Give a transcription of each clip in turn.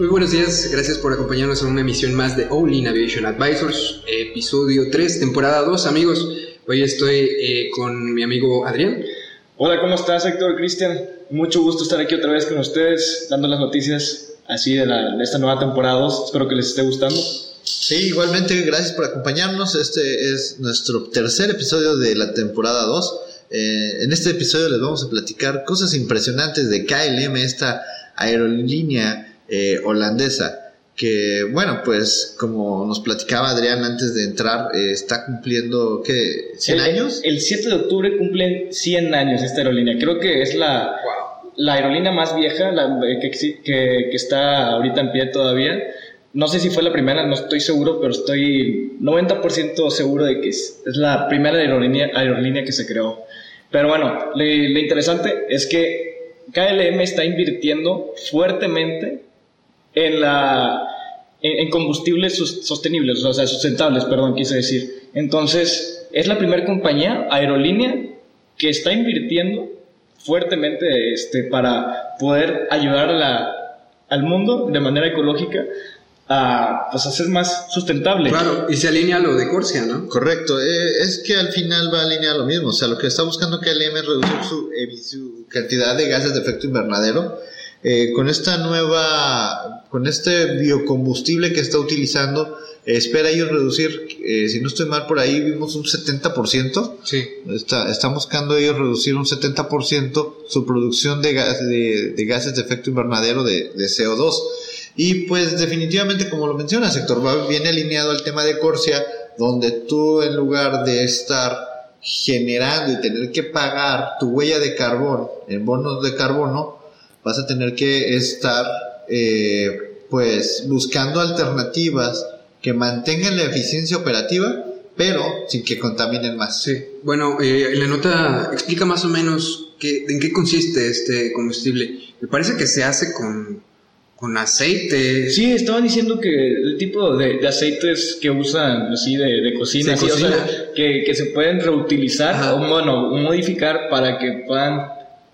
Muy buenos días, gracias por acompañarnos en una emisión más de All In Aviation Advisors, episodio 3, temporada 2, amigos. Hoy estoy eh, con mi amigo Adrián. Hola, ¿cómo estás, Héctor? Cristian, mucho gusto estar aquí otra vez con ustedes, dando las noticias así de, la, de esta nueva temporada 2. Espero que les esté gustando. Sí, igualmente, gracias por acompañarnos. Este es nuestro tercer episodio de la temporada 2. Eh, en este episodio les vamos a platicar cosas impresionantes de KLM, esta aerolínea eh, holandesa, que bueno, pues como nos platicaba Adrián antes de entrar, eh, está cumpliendo, ¿qué? ¿100 el, años? El 7 de octubre cumplen 100 años esta aerolínea. Creo que es la, la aerolínea más vieja la, eh, que, que, que está ahorita en pie todavía. No sé si fue la primera, no estoy seguro, pero estoy 90% seguro de que es, es, la primera aerolínea, aerolínea que se creó. Pero bueno, lo interesante es que KLM está invirtiendo fuertemente en, la, en, en combustibles sostenibles, o sea, sustentables, perdón, quise decir. Entonces, es la primera compañía aerolínea que está invirtiendo fuertemente este, para poder ayudar a la, al mundo de manera ecológica a, pues, a ser más sustentable. Claro, y se alinea a lo de Corsia, ¿no? Correcto, eh, es que al final va a alinear lo mismo, o sea, lo que está buscando KLM es reducir su, eh, su cantidad de gases de efecto invernadero. Eh, con esta nueva, con este biocombustible que está utilizando, eh, espera ellos reducir, eh, si no estoy mal por ahí, vimos un 70%. Sí. Está, están buscando ellos reducir un 70% su producción de, gas, de, de, gases de efecto invernadero de, de, CO2. Y pues definitivamente, como lo menciona sector, va bien alineado al tema de Corsia, donde tú en lugar de estar generando y tener que pagar tu huella de carbón en bonos de carbono, vas a tener que estar eh, pues buscando alternativas que mantengan la eficiencia operativa pero sin que contaminen más. Sí. Bueno, eh, la nota explica más o menos qué, en qué consiste este combustible. Me parece que se hace con, con aceite. Sí, estaban diciendo que el tipo de, de aceites que usan así de, de cocina, sí, así, cocina. O sea, que, que, se pueden reutilizar Ajá. o bueno, modificar para que puedan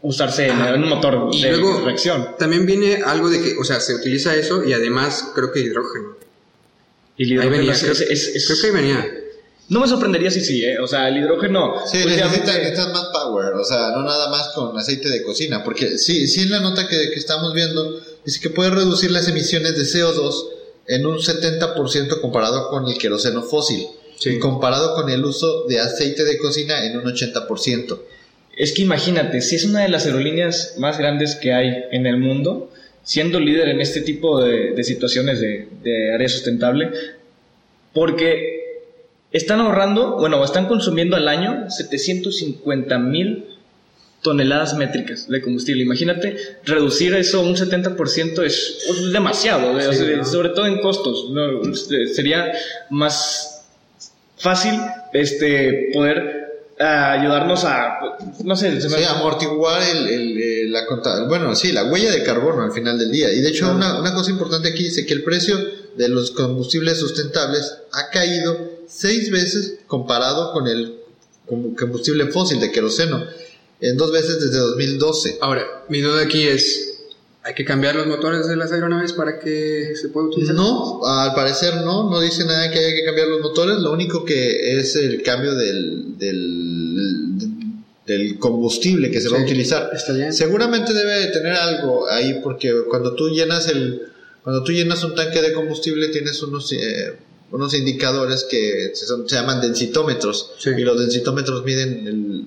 usarse Ajá. en un motor y de luego, reacción. También viene algo de que, o sea, se utiliza eso y además creo que hidrógeno. Y el Ahí hidrógeno venía, es, creo, es, es, es, creo que ahí venía. No me sorprendería si sí, ¿eh? O sea, el hidrógeno. Sí, necesitas, necesitas, más power, o sea, no nada más con aceite de cocina, porque sí, sí en la nota que, que estamos viendo dice que puede reducir las emisiones de CO2 en un 70% comparado con el queroseno fósil Sí. y comparado con el uso de aceite de cocina en un 80%. Es que imagínate, si es una de las aerolíneas más grandes que hay en el mundo, siendo líder en este tipo de, de situaciones de, de, área sustentable, porque están ahorrando, bueno, están consumiendo al año 750 mil toneladas métricas de combustible. Imagínate, reducir eso un 70% es, es demasiado, sí, o sea, ¿no? sobre todo en costos. ¿no? Sería más fácil este, poder Uh, ayudarnos a no sé sí, amortiguar el, el, el, la bueno sí la huella de carbono al final del día y de hecho uh -huh. una, una, cosa importante aquí dice que el precio de los combustibles sustentables ha caído seis veces comparado con el combustible fósil de queroseno en dos veces desde 2012 ahora mi duda aquí es ¿Hay que cambiar los motores de las aeronaves para que se pueda utilizar? No, al parecer no, no dice nada que haya que cambiar los motores, lo único que es el cambio del, del, del combustible que se sí, va a utilizar. Está bien. Seguramente debe de tener algo ahí porque cuando tú llenas el cuando tú llenas un tanque de combustible tienes unos eh, unos indicadores que se, son, se llaman densitómetros sí. y los densitómetros miden el,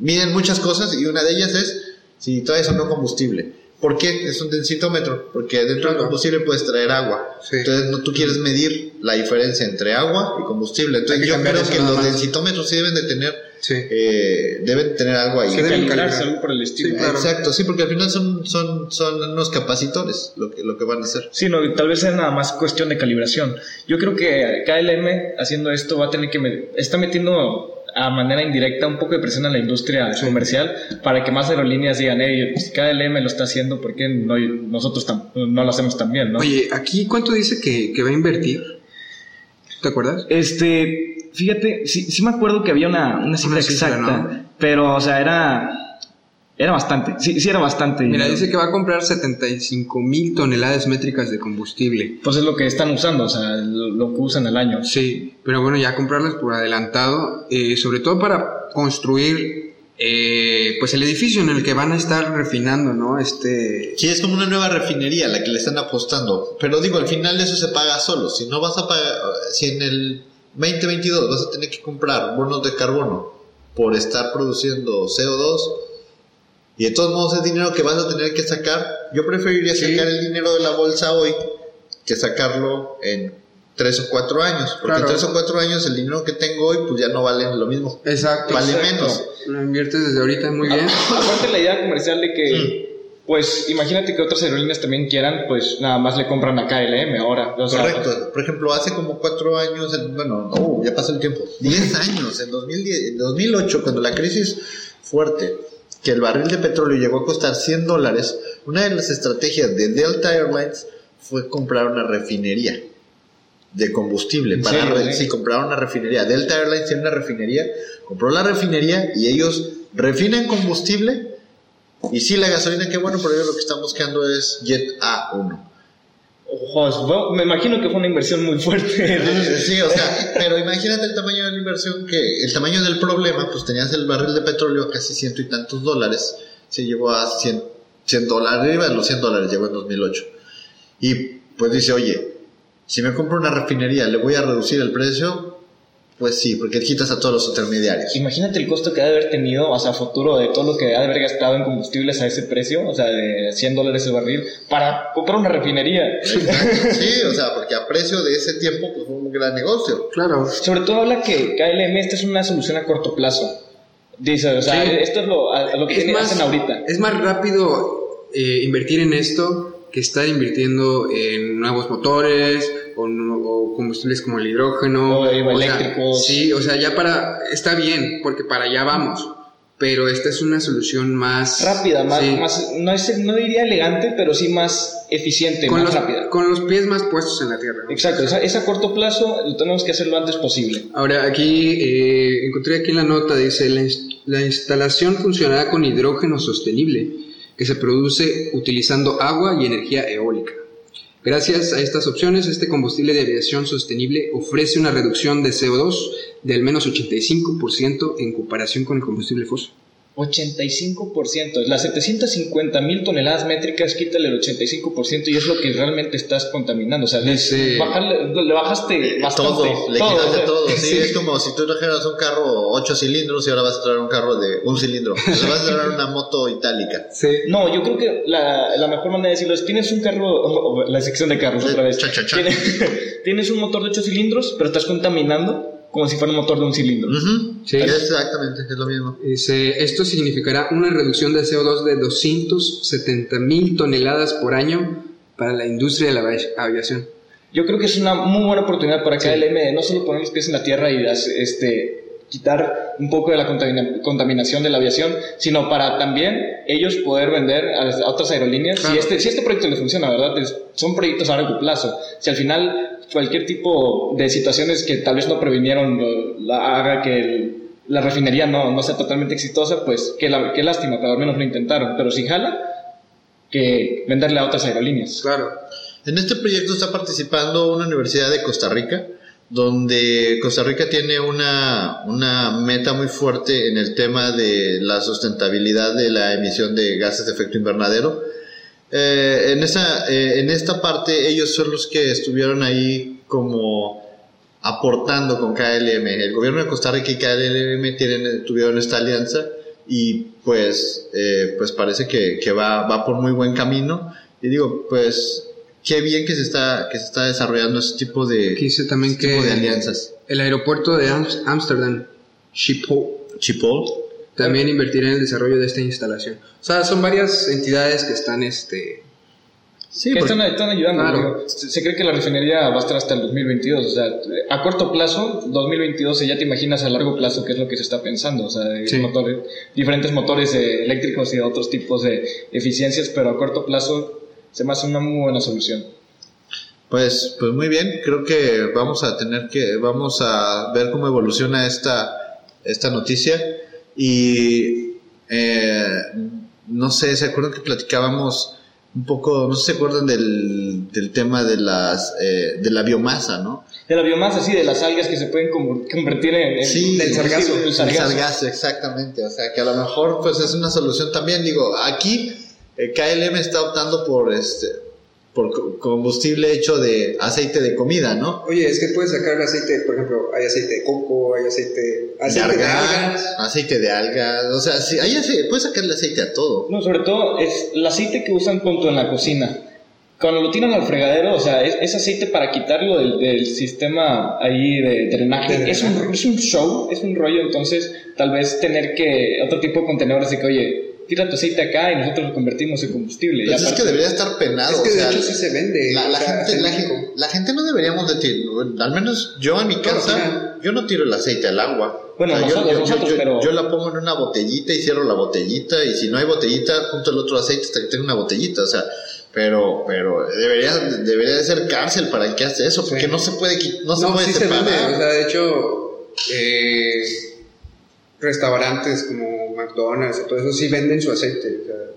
miden muchas cosas y una de ellas es si traes o no combustible. ¿Por qué es un densitómetro? Porque dentro del combustible puedes traer agua. Sí. Entonces no, tú quieres medir la diferencia entre agua y combustible. Entonces yo creo que los densitómetros sí deben de tener Sí. eh, deben tener algo ahí. Se deben Calibrarse, calibrar. algo por el estilo. Sí, claro. Exacto, sí, porque al final son, son, son unos capacitores lo que, lo que van a hacer. Sí, no, tal vez sea nada más cuestión de calibración. Yo creo que KLM haciendo esto va a tener que... me- está metiendo a manera indirecta un poco de presión a la industria comercial para que más aerolíneas digan, hey, si KLM lo está haciendo, ¿por qué no, nosotros tam- no lo hacemos también, no? Oye, aquí cuánto dice que, que va a invertir? ¿Te acuerdas? Este, fíjate, sí, sí me acuerdo que había una, una cifra Una cifra, exacta, ¿no? pero, o sea, era... Era bastante, sí, sí era bastante. Mira, dice que va a comprar 75 mil toneladas métricas de combustible. Pues es lo que están usando, o sea, lo, lo que usan al año. Sí, pero bueno, ya comprarlas por adelantado, eh, sobre todo para construir eh, pues el edificio en el que van a estar refinando, ¿no? Este... Sí, es como una nueva refinería a la que le están apostando. Pero digo, al final eso se paga solo. Si no vas a pagar, si en el 2022 vas a tener que comprar bonos de carbono por estar produciendo CO2, y de todos modos es dinero que vas a tener que sacar, yo preferiría Sí. sacar el dinero de la bolsa hoy que sacarlo en tres o cuatro años. Porque Claro. en tres o cuatro años el dinero que tengo hoy pues ya no vale lo mismo. Exacto. Vale exacto. menos. Lo inviertes desde ahorita muy bien. Aparte la idea comercial de que, pues imagínate que otras aerolíneas también quieran, pues nada más le compran a KLM ahora. o sea, Correcto. Por ejemplo, hace como cuatro años, en- bueno, no, ya pasó el tiempo. Diez años, en 2010, en 2008, cuando la crisis fuerte, que el barril de petróleo llegó a costar 100 dólares, una de las estrategias de Delta Airlines fue comprar una refinería de combustible. ¿En Para serio, re- eh? sí, compraron una refinería. Delta Airlines tiene una refinería, compró la refinería y ellos refinan combustible. Y sí, la gasolina, qué bueno, pero ellos lo que están buscando es Jet A1. Me imagino que fue una inversión muy fuerte. Sí, o sea, pero imagínate el tamaño de la inversión que, el tamaño del problema, pues tenías el barril de petróleo a casi ciento y tantos dólares, se llevó a 100, 100 dólares, arriba de los 100 dólares, llegó en 2008. Y pues dice, oye, si me compro una refinería, ¿le voy a reducir el precio? Pues sí, porque quitas a todos los intermediarios. imagínate el costo que ha de haber tenido, o sea, futuro de todo lo que ha de haber gastado en combustibles a ese precio, o sea, de 100 dólares el barril, para comprar una refinería. Exacto, Sí, o sea, porque a precio de ese tiempo, pues fue un gran negocio. Claro. Sobre todo habla que KLM esta es una solución a corto plazo. Dice, o sea, Sí. esto es lo, a- a lo que Es tienen- más, hacen ahorita. es más rápido eh, invertir en esto que estar invirtiendo en nuevos motores o, combustibles como el hidrógeno. O sea, eléctricos. sí, o sea, ya para... Está bien, porque para allá vamos. Pero esta es una solución más... Rápida, más, sí, más no, es, no diría elegante, pero sí más eficiente, con más los, rápida. con los pies más puestos en la tierra. ¿no? Exacto, esa- es a corto plazo, lo tenemos que hacer lo antes posible. Ahora, aquí eh, encontré aquí en la nota, dice, la, la instalación funcionará con hidrógeno sostenible, que se produce utilizando agua y energía eólica. Gracias a estas opciones, este combustible de aviación sostenible ofrece una reducción de CO2 de al menos 85% en comparación con el combustible fósil. 85%. Las 750 mil toneladas métricas, quítale el 85% y es lo que realmente estás contaminando. O sea, le, Dice- bajarle- le bajaste bastante. Todo, le Todo, quitaste o sea, todo. Sí, sí. es como si tú trajeras un carro 8 cilindros y ahora vas a traer un carro de un cilindro. Entonces vas a traer una moto itálica. Sí. No, yo creo que la, la mejor manera de decirlo es, tienes un carro, o- o la sección de carros otra vez. Cha, cha, cha. Tienes, tienes un motor de 8 cilindros, pero estás contaminando como si fuera un motor de un cilindro. Ujú. Sí. Exactamente, es lo mismo. Dice, esto significará una reducción de CO2 de 270 mil toneladas por año para la industria de la avi- aviación. Yo creo que es una muy buena oportunidad para KLM de no solo poner los pies en la tierra y das- este, quitar un poco de la contamina- contaminación de la aviación, sino para también ellos poder vender a, las- a otras aerolíneas. Claro. Si, este, si este proyecto les funciona, ¿verdad? Es- son proyectos a largo plazo. Si al final cualquier tipo de situaciones que tal vez no previnieron lo- la, haga que el- la refinería no, no sea totalmente exitosa, pues qué, la- qué lástima, pero al menos lo intentaron. Pero si jala, que venderle a otras aerolíneas. Claro. En este proyecto está participando una universidad de Costa Rica, donde Costa Rica tiene una, una meta muy fuerte en el tema de la sustentabilidad de la emisión de gases de efecto invernadero. Eh, en, esa, eh, en esta parte ellos son los que estuvieron ahí como aportando con KLM. El gobierno de Costa Rica y KLM tienen, tuvieron esta alianza y pues, eh, pues parece que, que va, va por muy buen camino. Y digo, pues qué bien que se está, que se está desarrollando ese tipo de, Aquí dice también ese tipo que de alianzas. el aeropuerto de Ámsterdam, Schiphol, Chipol. También invertir en el desarrollo de esta instalación. O sea, son varias entidades que están este, Sí, que porque- están, están ayudando. Claro. Se, se cree que la refinería va a estar hasta el 2022. O sea, a corto plazo, 2022, ya te imaginas a largo plazo qué es lo que se está pensando. O sea, de Sí. motores, diferentes motores eh, eléctricos y otros tipos de eficiencias, pero a corto plazo se me hace una muy buena solución. Pues, pues muy bien, creo que vamos a tener que, vamos a ver cómo evoluciona esta, esta noticia y eh, no sé, ¿se acuerdan que platicábamos un poco, no sé si se acuerdan del, del tema de las, eh, de la biomasa, ¿no? De la biomasa, sí, de las algas que se pueden convertir en. en- Sí, del sargazo. del El sargazo. sargazo, exactamente. O sea, que a lo mejor pues es una solución también. Digo, aquí eh, KLM está optando por este por co- combustible hecho de aceite de comida, ¿no? Oye, es que puedes sacar aceite, por ejemplo, hay aceite de coco, hay aceite, aceite de algas. aceite de algas, o sea, sí, ahí hace- puedes sacarle aceite a todo. No, sobre todo es el aceite que usan punto en la cocina. Cuando lo tiran al fregadero, o sea, es, es aceite para quitarlo del, del sistema ahí de drenaje. De Es, un, drenaje. es un show, es un rollo, entonces tal vez tener que, otro tipo de contenedores de que, oye, tira tu aceite acá y nosotros lo convertimos en combustible. Pues es que debería estar penado. Es que o de hecho sí se vende. La, la o sea, gente, en la, gente, la gente no deberíamos de tirar, al menos yo en mi casa, yo no tiro el aceite al agua. Bueno, yo- nosotros- yo, yo- nosotros, yo- pero- yo la pongo en una botellita y cierro la botellita y si no hay botellita, junto el otro aceite hasta que tenga una botellita, o sea, pero, pero debería, debería de ser cárcel para el que hace eso, porque Sí. no se puede, no se No, puede sí se separar. vende. O sea, de hecho, eh, restaurantes como McDonald's y todo eso sí venden su aceite. o sea,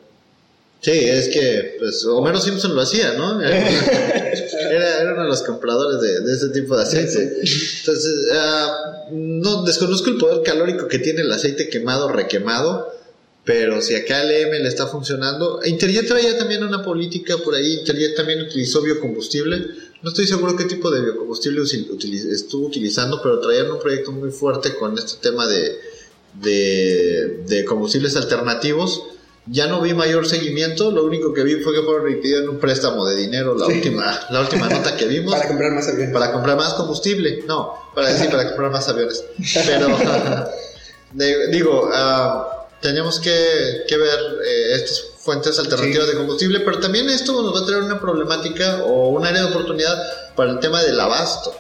Sí, es que pues, Homero Simpson lo hacía, ¿no? Era, era uno de los compradores de, de ese tipo de aceite. Entonces, ah, no desconozco el poder calórico que tiene el aceite quemado, requemado, pero si a KLM le está funcionando, Interjet traía también una política por ahí, Interjet también utilizó biocombustible. No estoy seguro qué tipo de biocombustible estuvo utilizando, pero traían un proyecto muy fuerte con este tema de, de, de combustibles alternativos. Ya no vi mayor seguimiento, lo único que vi fue que fueron y pidieron un préstamo de dinero, la, Sí. última, la última nota que vimos, para comprar más aviones. para comprar más combustible. No, para decir, para comprar más aviones. Pero, de- digo, ah, tenemos que, que ver eh, estas fuentes alternativas Sí. de combustible, pero también esto nos va a traer una problemática o un área de oportunidad para el tema del abasto.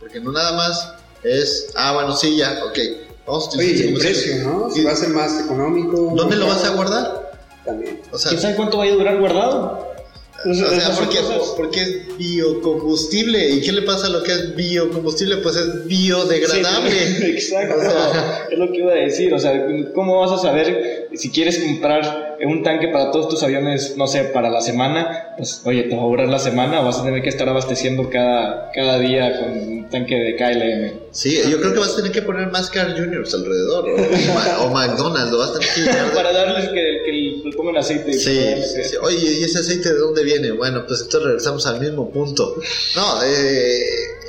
Porque no nada más es, ah, bueno, sí, ya, ok. Vamos a Oye, el precio, ¿no? Si va a ser más económico. ¿Dónde lo vas a guardar? También. O sea, ¿Quién sabe cuánto vaya a durar guardado? o sea, Esas son porque, es biocombustible. ¿Y qué le pasa a lo que es biocombustible? Pues es biodegradable. Sí, exacto. O sea- es lo que iba a decir. O sea, ¿cómo vas a saber si quieres comprar un tanque para todos tus aviones, no sé, para la semana? Pues, oye, te va a durar la semana o vas a tener que estar abasteciendo cada, cada día con un tanque de KLM. Sí, yo creo que vas a tener que poner más Carl Juniors alrededor. O, o McDonald's, lo vas a tener que llenar de- para darles que, que le pongan aceite. Sí, sí. Oye, ¿y ese aceite de dónde viene? Bueno, pues entonces regresamos al mismo punto. No, eh,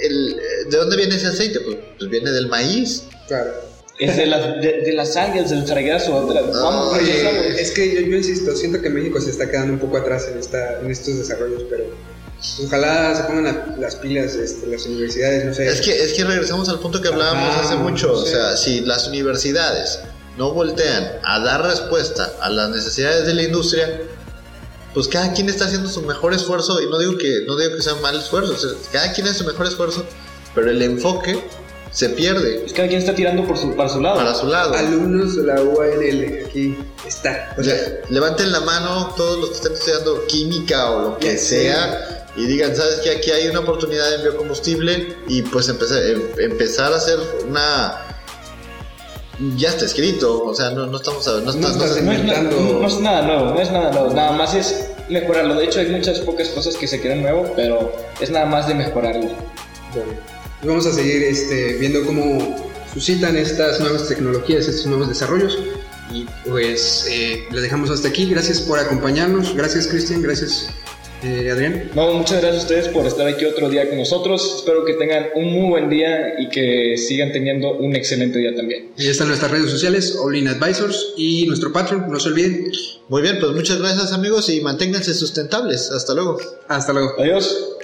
el- ¿de dónde viene ese aceite? Pues, pues viene del maíz. Claro. Es de, las de, de las algas, del sargazo. de la- vamos, Oye, ya sabes. es que yo, yo insisto, siento que México se está quedando un poco atrás en, esta, en estos desarrollos, pero ojalá se pongan la- las pilas este, las universidades, no sé. Es que, es que regresamos al punto que hablábamos Ajá, hace mucho. O sea, si las universidades no voltean a dar respuesta a las necesidades de la industria, pues cada quien está haciendo su mejor esfuerzo. Y no digo que, no digo que sea mal esfuerzo, o sea, cada quien hace su mejor esfuerzo, pero el enfoque se pierde Pues cada quien está tirando por su, para su lado. para su lado. Alumnos de la UANL, aquí está. O sea, Le- levanten la mano todos los que estén estudiando química o lo que sé. sea y digan, ¿sabes qué? Aquí hay una oportunidad en biocombustible y pues empezar, em- empezar a hacer una... Ya está escrito, o sea, no, no estamos... a- No, No está- no estás No no es nada nuevo, no es nada nuevo, nada más es mejorarlo. De hecho, hay muchas pocas cosas que se crean nuevo, pero es nada más de mejorarlo. bueno, vamos a seguir este, viendo cómo suscitan estas nuevas tecnologías, estos nuevos desarrollos. Y pues eh, les dejamos hasta aquí. Gracias por acompañarnos. Gracias, Cristian. Gracias, eh, Adrián. No, muchas gracias a ustedes por estar aquí otro día con nosotros. Espero que tengan un muy buen día y que sigan teniendo un excelente día también. Y están nuestras redes sociales, All In Advisors y nuestro Patreon. No se olviden. Muy bien, pues muchas gracias amigos y manténganse sustentables. Hasta luego. Hasta luego. Adiós.